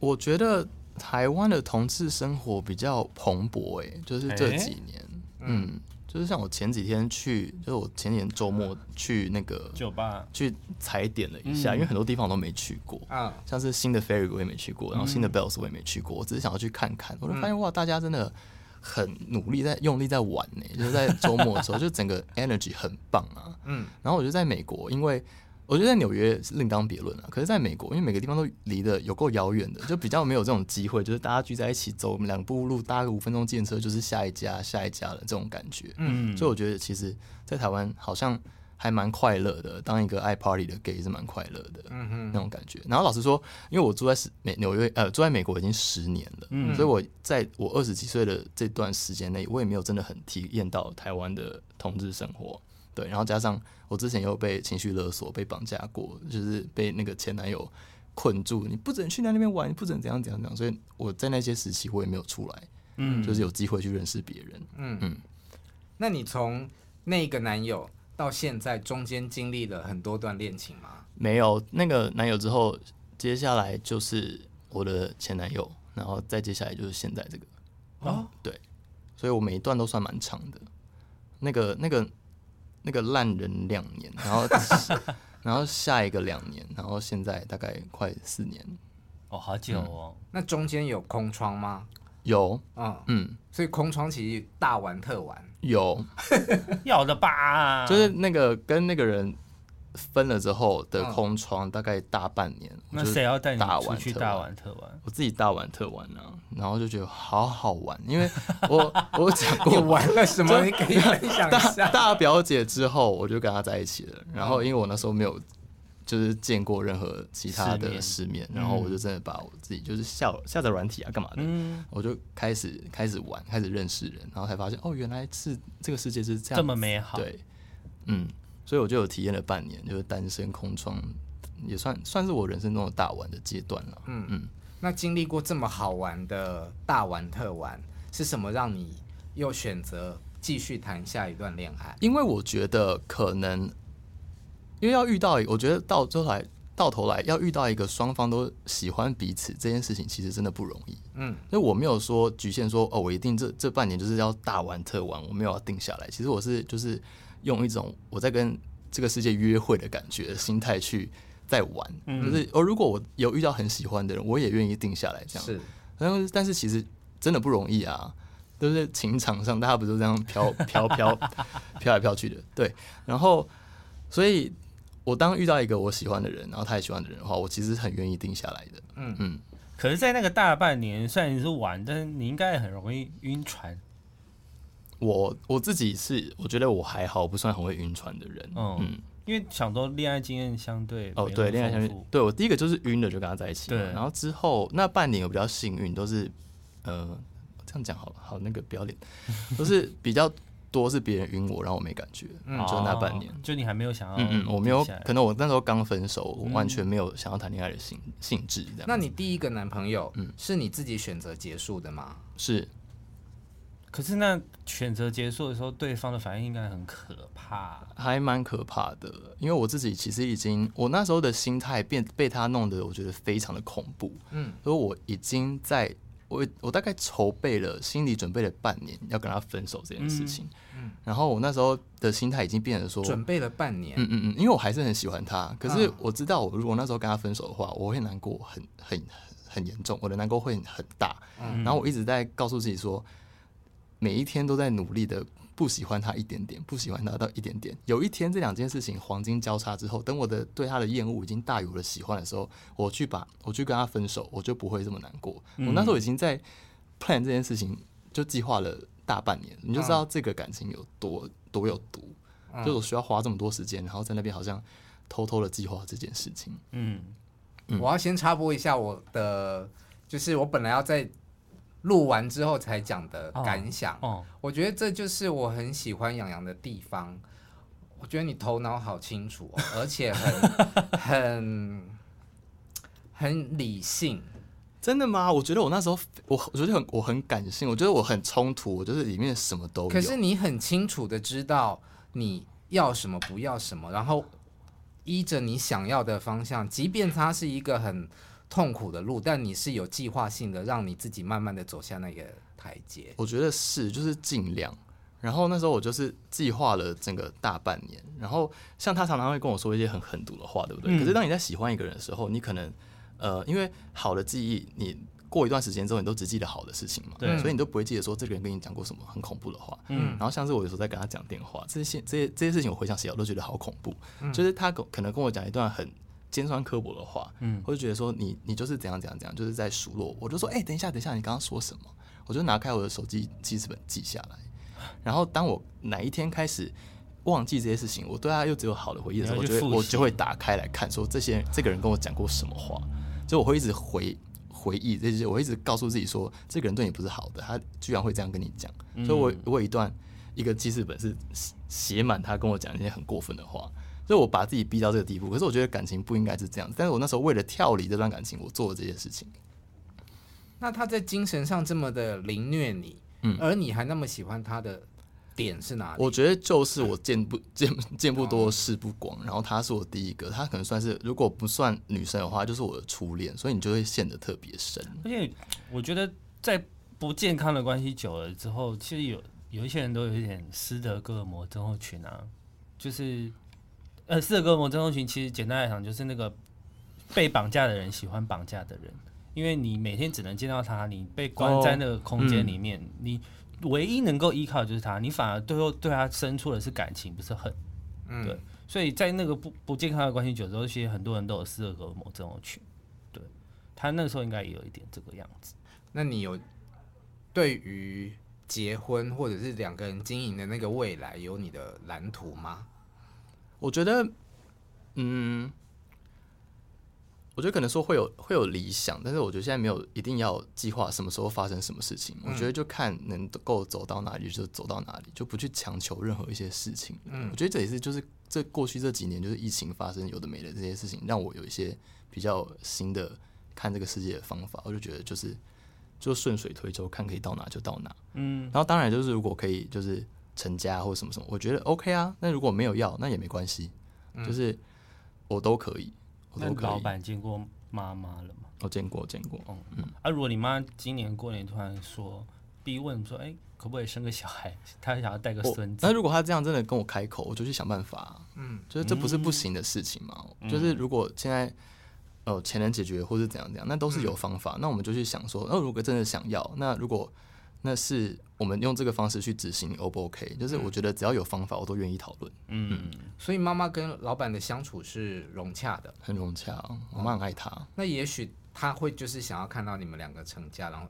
我觉得台湾的同志生活比较蓬勃，哎，就是这几年，欸、嗯。就是像我前几天去，就是我前年周末去那个酒吧。去踩点了一下，嗯、因为很多地方我都没去过，啊，像是新的 Ferry 我也没去过，然后新的 Bells 我也没去过，我只是想要去看看，我就发现哇，大家真的很努力在用力在玩呢，就是在周末的时候，就整个 energy 很棒啊，嗯，然后我就在美国，因为。我觉得在纽约另当别论了，可是在美国，因为每个地方都离得有够遥远的，就比较没有这种机会，就是大家聚在一起走两步路，搭个五分钟计程车就是下一家下一家的这种感觉。嗯，所以我觉得其实，在台湾好像还蛮快乐的，当一个爱 party 的 gay 是蛮快乐的，嗯哼，那种感觉。然后老实说，因为我住在美纽约，呃，住在美国已经十年了，嗯，所以我在我二十几岁的这段时间内，我也没有真的很体验到台湾的同志生活。对，然后加上我之前又被情绪勒索、被绑架过，就是被那个前男友困住，你不准去那边玩，你不准怎样怎样怎样，所以我在那些时期我也没有出来，嗯，就是有机会去认识别人，嗯嗯。那你从那个男友到现在中间经历了很多段恋情吗？没有，那个男友之后，接下来就是我的前男友，然后再接下来就是现在这个，哦，对，所以我每一段都算蛮长的，那个那个。那个烂人两年，然后 (laughs) 然后下一个两年，然后现在大概快四年。哦，好久哦。那中间有空窗吗？有，嗯嗯，所以空窗其实大玩特玩。有，(laughs) 要的吧？就是那个跟那个人分了之后的空窗，大概大半年。那谁要带你出去大玩特玩？我自己大玩特玩啊，然后就觉得好好玩，因为我 (laughs) 我讲过玩了什么，你可以分享一下。大表姐之后，我就跟她在一起了。然后因为我那时候没有。就是见过任何其他的世面，然后我就真的把我自己就是下下载软体啊，干嘛的，我就开始开始玩，开始认识人，然后才发现哦，原来是这个世界是这样这么美好。对，嗯，所以我就有体验了半年，就是单身空窗，也算算是我人生中的大玩的阶段了。嗯嗯，那经历过这么好玩的大玩特玩，是什么让你又选择继续谈下一段恋爱？因为我觉得可能。因为要遇到，我觉得到最后来到头来要遇到一个双方都喜欢彼此这件事情，其实真的不容易。嗯，所以我没有说局限说哦，我一定这这半年就是要大玩特玩，我没有要定下来。其实我是就是用一种我在跟这个世界约会的感觉的心态去在玩。嗯，就是哦，如果我有遇到很喜欢的人，我也愿意定下来这样。是，然后但是其实真的不容易啊，都是情场上大家不是这样飘 (laughs) 飘飘飘来飘去的。对，然后所以。我当遇到一个我喜欢的人，然后他也喜欢的人的话，我其实很愿意定下来的。嗯嗯。可是，在那个大半年，虽然你是玩，但是你应该很容易晕船。我我自己是，我觉得我还好，不算很会晕船的人。嗯，嗯，因为想说恋爱经验相对哦，对，恋爱相对，对我第一个就是晕了就跟他在一起。对。然后之后那半年我比较幸运，都是呃这样讲好了，好那个不要脸，都是比较。多是别人晕我，然后我没感觉，嗯，就那半年，就你还没有想要，嗯嗯，我没有，可能我那时候刚分手，我完全没有想要谈恋爱的性性质。那你第一个男朋友，嗯，是你自己选择结束的吗？是。可是那选择结束的时候，对方的反应应该很可怕，还蛮可怕的。因为我自己其实已经，我那时候的心态变被他弄得，我觉得非常的恐怖，嗯，所以我已经在。我我大概筹备了，心理准备了半年要跟他分手这件事情，嗯，然后我那时候的心态已经变成说，准备了半年，嗯嗯嗯，因为我还是很喜欢他，可是我知道我如果那时候跟他分手的话，我会难过很很很严重，我的难过会很大，嗯。然后我一直在告诉自己说，每一天都在努力的。不喜欢他一点点，不喜欢他到一点点。有一天，这两件事情黄金交叉之后，等我的对他的厌恶已经大于我的喜欢的时候，我去把我去跟他分手，我就不会这么难过。嗯、我那时候已经在 plan 这件事情，就计划了大半年，你就知道这个感情有多多有毒，嗯、就我需要花这么多时间，然后在那边好像偷偷的计划这件事情。嗯，嗯，我要先插播一下我的，就是我本来要在。录完之后才讲的感想，哦哦，我觉得这就是我很喜欢洋洋的地方。我觉得你头脑好清楚，哦，(laughs) 而且很很很理性。真的吗？我觉得我那时候，我我觉得很我很感性，我觉得我很冲突，我就是里面什么都有。可是你很清楚的知道你要什么，不要什么，然后依着你想要的方向，即便它是一个很。痛苦的路，但你是有计划性的，让你自己慢慢的走下那个台阶。我觉得是，就是尽量。然后那时候我就是计划了整个大半年。然后像他常常会跟我说一些很狠毒的话，对不对？嗯、可是当你在喜欢一个人的时候，你可能呃，因为好的记忆，你过一段时间之后，你都只记得好的事情嘛，对，所以你都不会记得说这个人跟你讲过什么很恐怖的话。嗯。然后像是我有时候在跟他讲电话，这些这些这些事情，我回想起来我都觉得好恐怖。嗯。就是他可能跟我讲一段很。尖酸刻薄的话，嗯，我就觉得说你你就是怎样怎样怎样，就是在数落我。我就说，哎、欸，等一下等一下，你刚刚说什么？我就拿开我的手机记事本记下来。然后当我哪一天开始忘记这些事情，我对他又只有好的回忆的时候，我就会我就会打开来看，说这些这个人跟我讲过什么话。所以我会一直回回忆这些，我一直告诉自己说，这个人对你不是好的，他居然会这样跟你讲。所以我我有一段一个记事本是写满他跟我讲一些很过分的话。所以我把自己逼到这个地步，可是我觉得感情不应该是这样子。但是我那时候为了跳离这段感情，我做了这些事情。那他在精神上这么的凌虐你，嗯，而你还那么喜欢他的点是哪里？我觉得就是我见不见见不多事不广，然后他是我第一个，他可能算是如果不算女生的话，就是我的初恋，所以你就会陷得特别深。而且我觉得在不健康的关系久了之后，其实有有一些人都有一点斯德哥尔摩症候群啊，就是。呃，斯德哥尔摩症候群其实简单来讲就是那个被绑架的人喜欢绑架的人，因为你每天只能见到他，你被关在那个空间里面，哦嗯、你唯一能够依靠的就是他，你反而最后对他生出的是感情，不是恨。嗯，对，所以在那个不不健康的关系久之后，其实很多人都有斯德哥尔摩症候群。对，他那时候应该也有一点这个样子。那你有对于结婚或者是两个人经营的那个未来有你的蓝图吗？我觉得，嗯。我觉得可能说会有会有理想，但是我觉得现在没有一定要计划什么时候发生什么事情。嗯、我觉得就看能够走到哪里就走到哪里，就不去强求任何一些事情。嗯，我觉得这也是就是这过去这几年就是疫情发生有的没的这些事情，让我有一些比较新的看这个世界的方法。我就觉得就是就顺水推舟，看可以到哪就到哪。嗯，然后当然就是如果可以就是成家或什么什么，我觉得 OK 啊。那如果没有要，那也没关系，就是我都可以。那老板见过妈妈了吗？我见过，见过。嗯嗯。啊，如果你妈今年过年突然说，逼问说，哎、欸，可不可以生个小孩？(laughs) 她想要带个孙子。那如果她这样真的跟我开口，我就去想办法。嗯，就是这不是不行的事情嘛。嗯、就是如果现在，哦、呃，钱能解决，或是怎样怎样，那都是有方法。嗯、那我们就去想说，那如果真的想要，那如果。那是我们用这个方式去执行，O 不 OK？就是我觉得只要有方法，我都愿意讨论。嗯，所以妈妈跟老板的相处是融洽的，很融洽。我妈很爱他。那也许他会就是想要看到你们两个成家，然后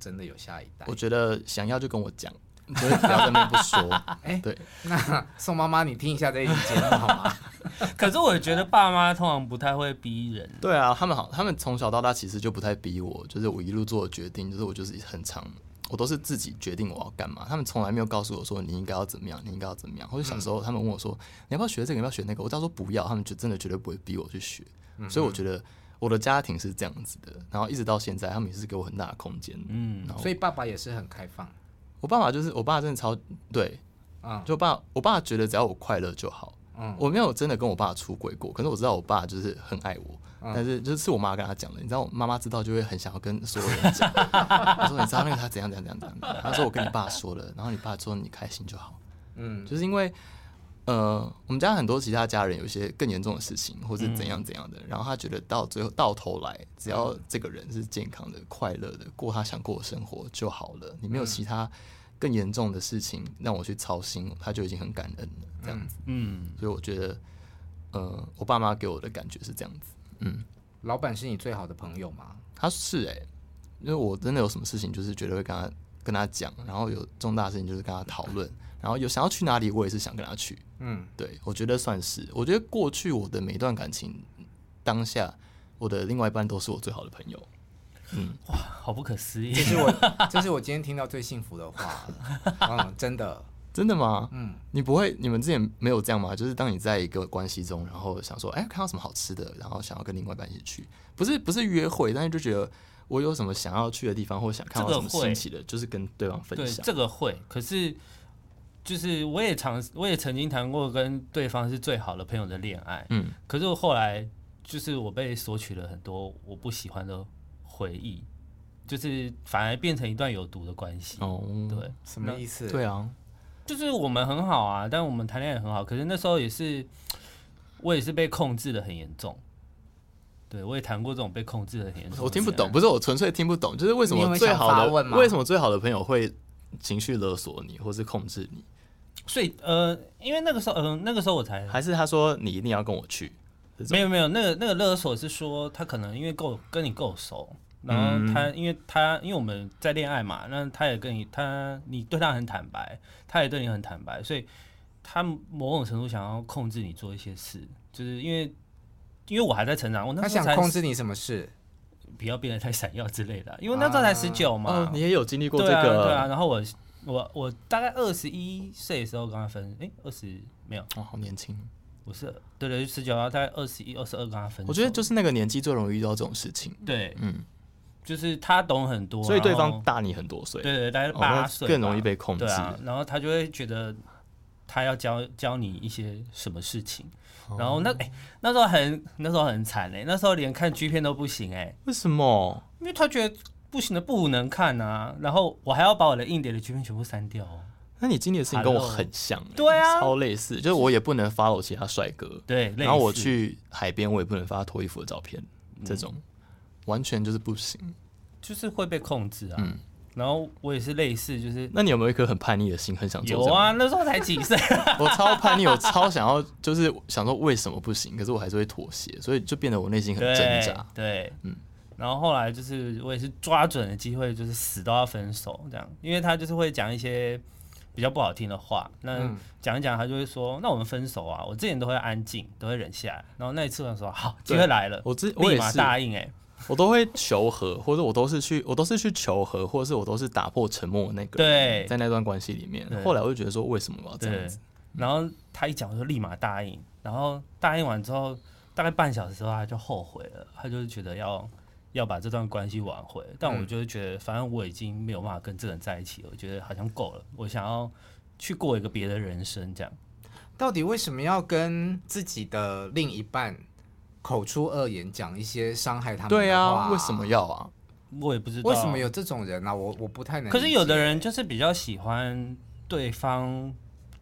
真的有下一代。我觉得想要就跟我讲，(laughs) 就是不要在那边不说。(laughs) 哎，对。那宋妈妈，你听一下这一集节目好吗？(laughs) 可是我觉得爸妈通常不太会逼人。对啊，他们好，他们从小到大其实就不太逼我，就是我一路做的决定，就是我就是很长。我都是自己决定我要干嘛，他们从来没有告诉我说你应该要怎么样，你应该要怎么样。或者小时候他们问我说你要不要学这个，你要不要学那个，我只要说不要，他们就真的绝对不会逼我去学。所以我觉得我的家庭是这样子的，然后一直到现在，他们也是给我很大的空间。嗯，所以爸爸也是很开放。我爸爸就是我爸，真的超对啊，就爸，我爸觉得只要我快乐就好。嗯，我没有真的跟我爸出轨过，可是我知道我爸就是很爱我。但是就是是我妈跟他讲的，你知道，我妈妈知道就会很想要跟所有人讲。(laughs) 她说：“你知道那个他怎样怎样怎样怎样。”她说：“我跟你爸说了，然后你爸说你开心就好。”嗯，就是因为呃，我们家很多其他家人有一些更严重的事情，或是怎样怎样的，然后他觉得到最后到头来，只要这个人是健康的、快乐的，过他想过的生活就好了。你没有其他更严重的事情让我去操心，他就已经很感恩了。这样子，嗯，所以我觉得，呃，我爸妈给我的感觉是这样子。嗯，老板是你最好的朋友吗？他是哎、欸，因为我真的有什么事情，就是绝对会跟他跟他讲，然后有重大事情就是跟他讨论，然后有想要去哪里，我也是想跟他去。嗯，对，我觉得算是。我觉得过去我的每一段感情，当下我的另外一半都是我最好的朋友。嗯，哇，好不可思议！这是我，这是我今天听到最幸福的话。(laughs) 嗯，真的。真的吗？嗯，你不会，你们之前没有这样吗？就是当你在一个关系中，然后想说，哎、欸，看到什么好吃的，然后想要跟另外一半一起去，不是不是约会，但是就觉得我有什么想要去的地方，或想看到什么新奇的，就是跟对方分享。对，这个会，可是就是我也尝，我也曾经谈过跟对方是最好的朋友的恋爱，嗯，可是我后来就是我被索取了很多我不喜欢的回忆，就是反而变成一段有毒的关系。哦，对，什么意思？对啊。就是我们很好啊，但我们谈恋爱也很好。可是那时候也是，我也是被控制的很严重。对，我也谈过这种被控制的很严重。我听不懂，不是我纯粹听不懂，就是为什么最好的为什么最好的朋友会情绪勒索你，或是控制你？所以呃，因为那个时候，嗯、呃，那个时候我才还是他说你一定要跟我去。没有没有，那个那个勒索是说他可能因为够跟你够熟。然后他，因为他，因为我们在恋爱嘛，那他也跟你，他你对他很坦白，他也对你很坦白，所以他某种程度想要控制你做一些事，就是因为因为我还在成长，我那时候才他想控制你什么事？(laughs) 不要变得太闪耀之类的，因为那时候才十九嘛、啊。你也有经历过这个？对啊，对啊。然后我我我大概二十一岁的时候跟他分，哎，二十没有哦，好年轻。不是，对对，十九，然后大概二十一、二十二跟他分。我觉得就是那个年纪最容易遇到这种事情。对，嗯。就是他懂很多，所以对方大你很多岁，对对，大概八岁，更容易被控制。对啊，然后他就会觉得他要教教你一些什么事情，然后那哎、欸、那时候很那时候很惨哎，那时候连看 G 片都不行哎，为什么？因为他觉得不行的不能看啊，然后我还要把我的硬碟的 G 片全部删掉。那你经历的事情跟我很像，对啊，超类似，就是我也不能 follow 其他帅哥，对，然后我去海边我也不能发脱衣服的照片，这种。完全就是不行，就是会被控制啊。嗯。然后我也是类似，就是那你有没有一颗很叛逆的心，很想做？有啊，那时候才几岁，(laughs) 我超叛逆，我超想要，就是想说为什么不行？可是我还是会妥协，所以就变得我内心很挣扎。对，嗯。然后后来就是我也是抓准了机会，就是死都要分手这样，因为他就是会讲一些比较不好听的话。那讲一讲，他就会说：“那我们分手啊！”我之前都会安静，都会忍下来。然后那一次我说：“好，机会来了。”我之立马答应哎。我都会求和，或者我都是去，我都是去求和，或者是我都是打破沉默的那个。对，在那段关系里面，后来我就觉得说，为什么我要这样子？然后他一讲，我就立马答应。然后答应完之后，大概半小时之后，他就后悔了。他就是觉得要要把这段关系挽回。但我就是觉得，反正我已经没有办法跟这个人在一起了。我觉得好像够了，我想要去过一个别的人生。这样，到底为什么要跟自己的另一半？口出恶言，讲一些伤害他们的话。对啊，为什么要啊？我也不知道为什么有这种人啊。我我不太能。可是有的人就是比较喜欢对方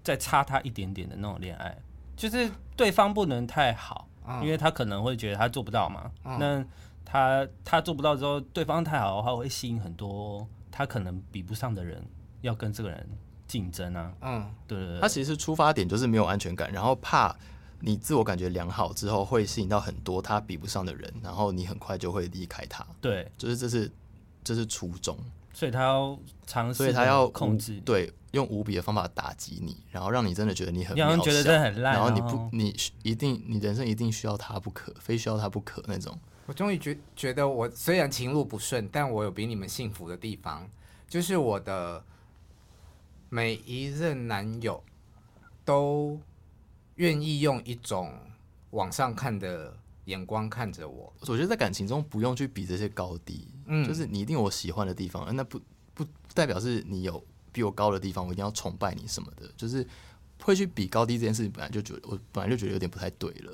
再差他一点点的那种恋爱，就是对方不能太好，嗯、因为他可能会觉得他做不到嘛。嗯、那他他做不到之后，对方太好的话，会吸引很多他可能比不上的人要跟这个人竞争啊。嗯，对，对，对。他其实出发点就是没有安全感，然后怕。你自我感觉良好之后，会吸引到很多他比不上的人，然后你很快就会离开他。对，就是这是这是初衷，所以他要尝试，所以他要控制，对，用无比的方法打击你，然后让你真的觉得你很渺小，让觉得真的很烂，然后你不，你一定，你人生一定需要他不可，非需要他不可那种。我终于觉觉得，我虽然情路不顺，但我有比你们幸福的地方，就是我的每一任男友都。愿意用一种往上看的眼光看着我，我觉得在感情中不用去比这些高低，嗯，就是你一定有我喜欢的地方，那不不代表是你有比我高的地方，我一定要崇拜你什么的，就是会去比高低这件事情，本来就觉得我本来就觉得有点不太对了。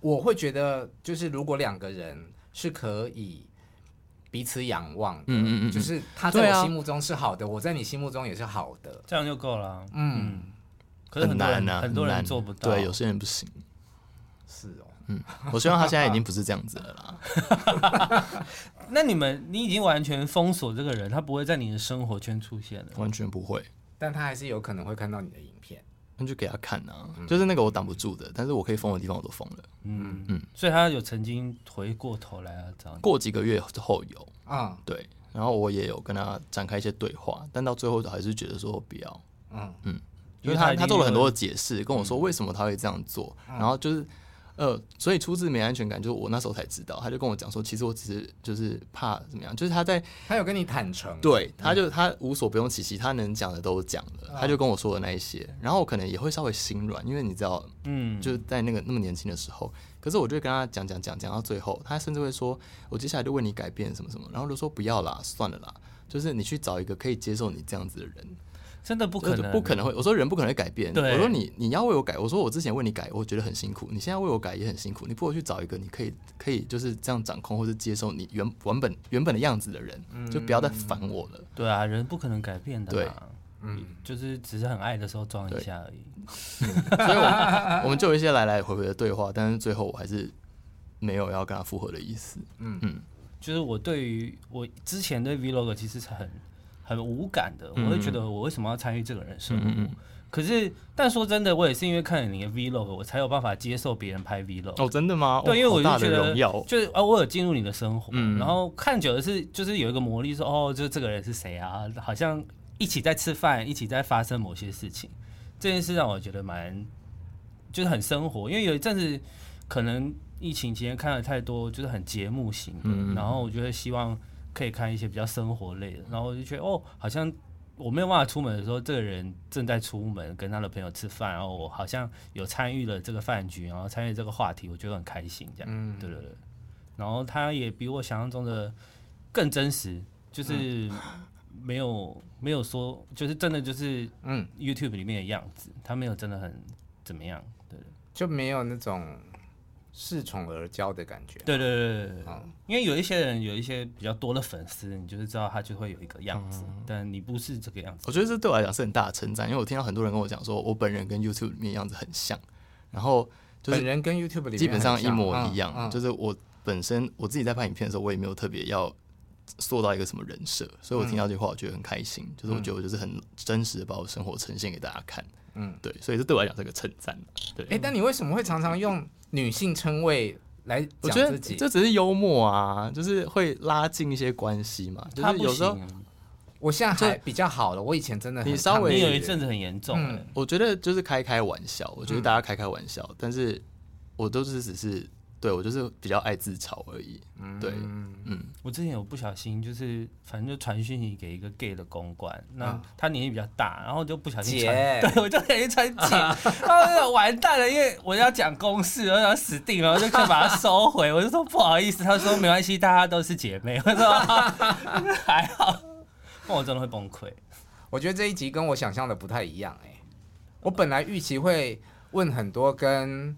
我会觉得，就是如果两个人是可以彼此仰望的，嗯嗯嗯，就是他在我心目中是好的，啊、我在你心目中也是好的，这样就够了，嗯。嗯很，很难啊，很多人做不到。对，有些人不行。是哦，嗯，我希望他现在已经不是这样子了啦。(laughs) 那你们，你已经完全封锁这个人，他不会在你的生活圈出现了，完全不会。但他还是有可能会看到你的影片，那就给他看啊。嗯、就是那个我挡不住的，但是我可以封的地方我都封了。嗯嗯，所以他有曾经回过头来啊，找你。过几个月之后有啊，对，然后我也有跟他展开一些对话，但到最后还是觉得说不要。嗯嗯。因为他他做了很多的解释，跟我说为什么他会这样做，嗯、然后就是，呃，所以出自没安全感，就是我那时候才知道，他就跟我讲说，其实我只是就是怕怎么样，就是他在他有跟你坦诚，对，他就他无所不用其极，他能讲的都讲了，嗯、他就跟我说的那一些，然后我可能也会稍微心软，因为你知道，嗯，就是在那个那么年轻的时候，可是我就跟他讲讲讲讲到最后，他甚至会说，我接下来就为你改变什么什么，然后就说不要啦，算了啦，就是你去找一个可以接受你这样子的人。真的不可能，不可能会。我说人不可能会改变。我说你你要为我改。我说我之前为你改，我觉得很辛苦。你现在为我改也很辛苦。你不如去找一个你可以可以就是这样掌控或者接受你原原本原本的样子的人，嗯、就不要再烦我了。对啊，人不可能改变的。对，嗯，就是只是很爱的时候装一下而已。嗯、所以我们，我们就有一些来来回回的对话，但是最后我还是没有要跟他复合的意思。嗯嗯，就是我对于我之前对 Vlog 其实是很。很无感的，我会觉得我为什么要参与这个人生活？嗯、可是，但说真的，我也是因为看了你的 Vlog，我才有办法接受别人拍 Vlog。哦，真的吗？对，因为我就觉得，哦、就是啊，我有进入你的生活，嗯、然后看久了是，就是有一个魔力说，说哦，就是这个人是谁啊？好像一起在吃饭，一起在发生某些事情，这件事让我觉得蛮，就是很生活。因为有一阵子可能疫情期间看了太多，就是很节目型的，嗯、然后我就会希望。可以看一些比较生活类的，然后我就觉得哦，好像我没有办法出门的时候，这个人正在出门跟他的朋友吃饭，然后我好像有参与了这个饭局，然后参与这个话题，我觉得很开心，这样，嗯，对对对。然后他也比我想象中的更真实，就是没有没有说，就是真的就是嗯，YouTube 里面的样子，他没有真的很怎么样，对，就没有那种。恃宠而骄的感觉。对对对对对，嗯、因为有一些人有一些比较多的粉丝，你就是知道他就会有一个样子，嗯、但你不是这个样子。我觉得这对我来讲是很大的称赞，因为我听到很多人跟我讲说，我本人跟 YouTube 里面样子很像，然后就是本人跟 YouTube 里面基本上一模一样，嗯嗯、就是我本身我自己在拍影片的时候，我也没有特别要塑造一个什么人设，所以我听到这句话，我觉得很开心。嗯、就是我觉得我就是很真实的把我生活呈现给大家看。嗯，对，所以这对我来讲是个称赞。对，哎、欸，但你为什么会常常用女性称谓来讲自己？这只是幽默啊，就是会拉近一些关系嘛。就是有时候，我现在还比较好了。我以前真的很你稍微你有一阵子很严重、欸嗯。我觉得就是开开玩笑，我觉得大家开开玩笑，嗯、但是我都是只是。对，我就是比较爱自嘲而已。嗯，对，嗯，我之前有不小心，就是反正就传讯息给一个 gay 的公关，那他年纪比较大，然后就不小心传，(laughs) 对我就给人传姐，(laughs) 然后完蛋了，因为我要讲公事，我要死定了，我就可以把它收回，我就说不好意思，他说没关系，大家都是姐妹，(laughs) 我说还好，那我真的会崩溃。我觉得这一集跟我想象的不太一样，哎，我本来预期会问很多跟。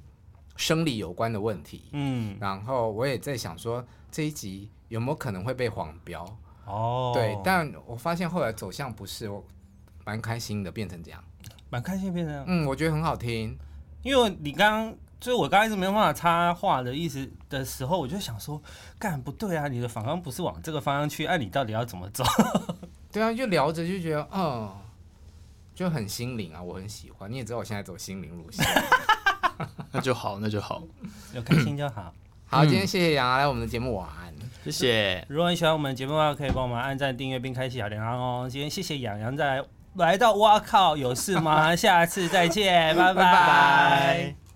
生理有关的问题，嗯，然后我也在想说这一集有没有可能会被黄标？哦，对，但我发现后来走向不是，我蛮开心的，变成这样，蛮开心变成这样，嗯，我觉得很好听，因为你刚刚就是我刚开始没有办法插话的意思的时候，我就想说，干不对啊，你的反方不是往这个方向去，哎、啊，你到底要怎么走？(laughs) (laughs) 对啊，就聊着就觉得，哦，就很心灵啊，我很喜欢，你也知道我现在走心灵路线。(laughs) (laughs) 那就好，那就好，有开心就好。好，今天谢谢杨来我们的节目玩，谢谢。如果你喜欢我们的节目的话，可以帮我们按赞、订阅并开启小铃铛哦。今天谢谢杨洋再来来到，哇靠，有事吗？(laughs) 下次再见，拜拜。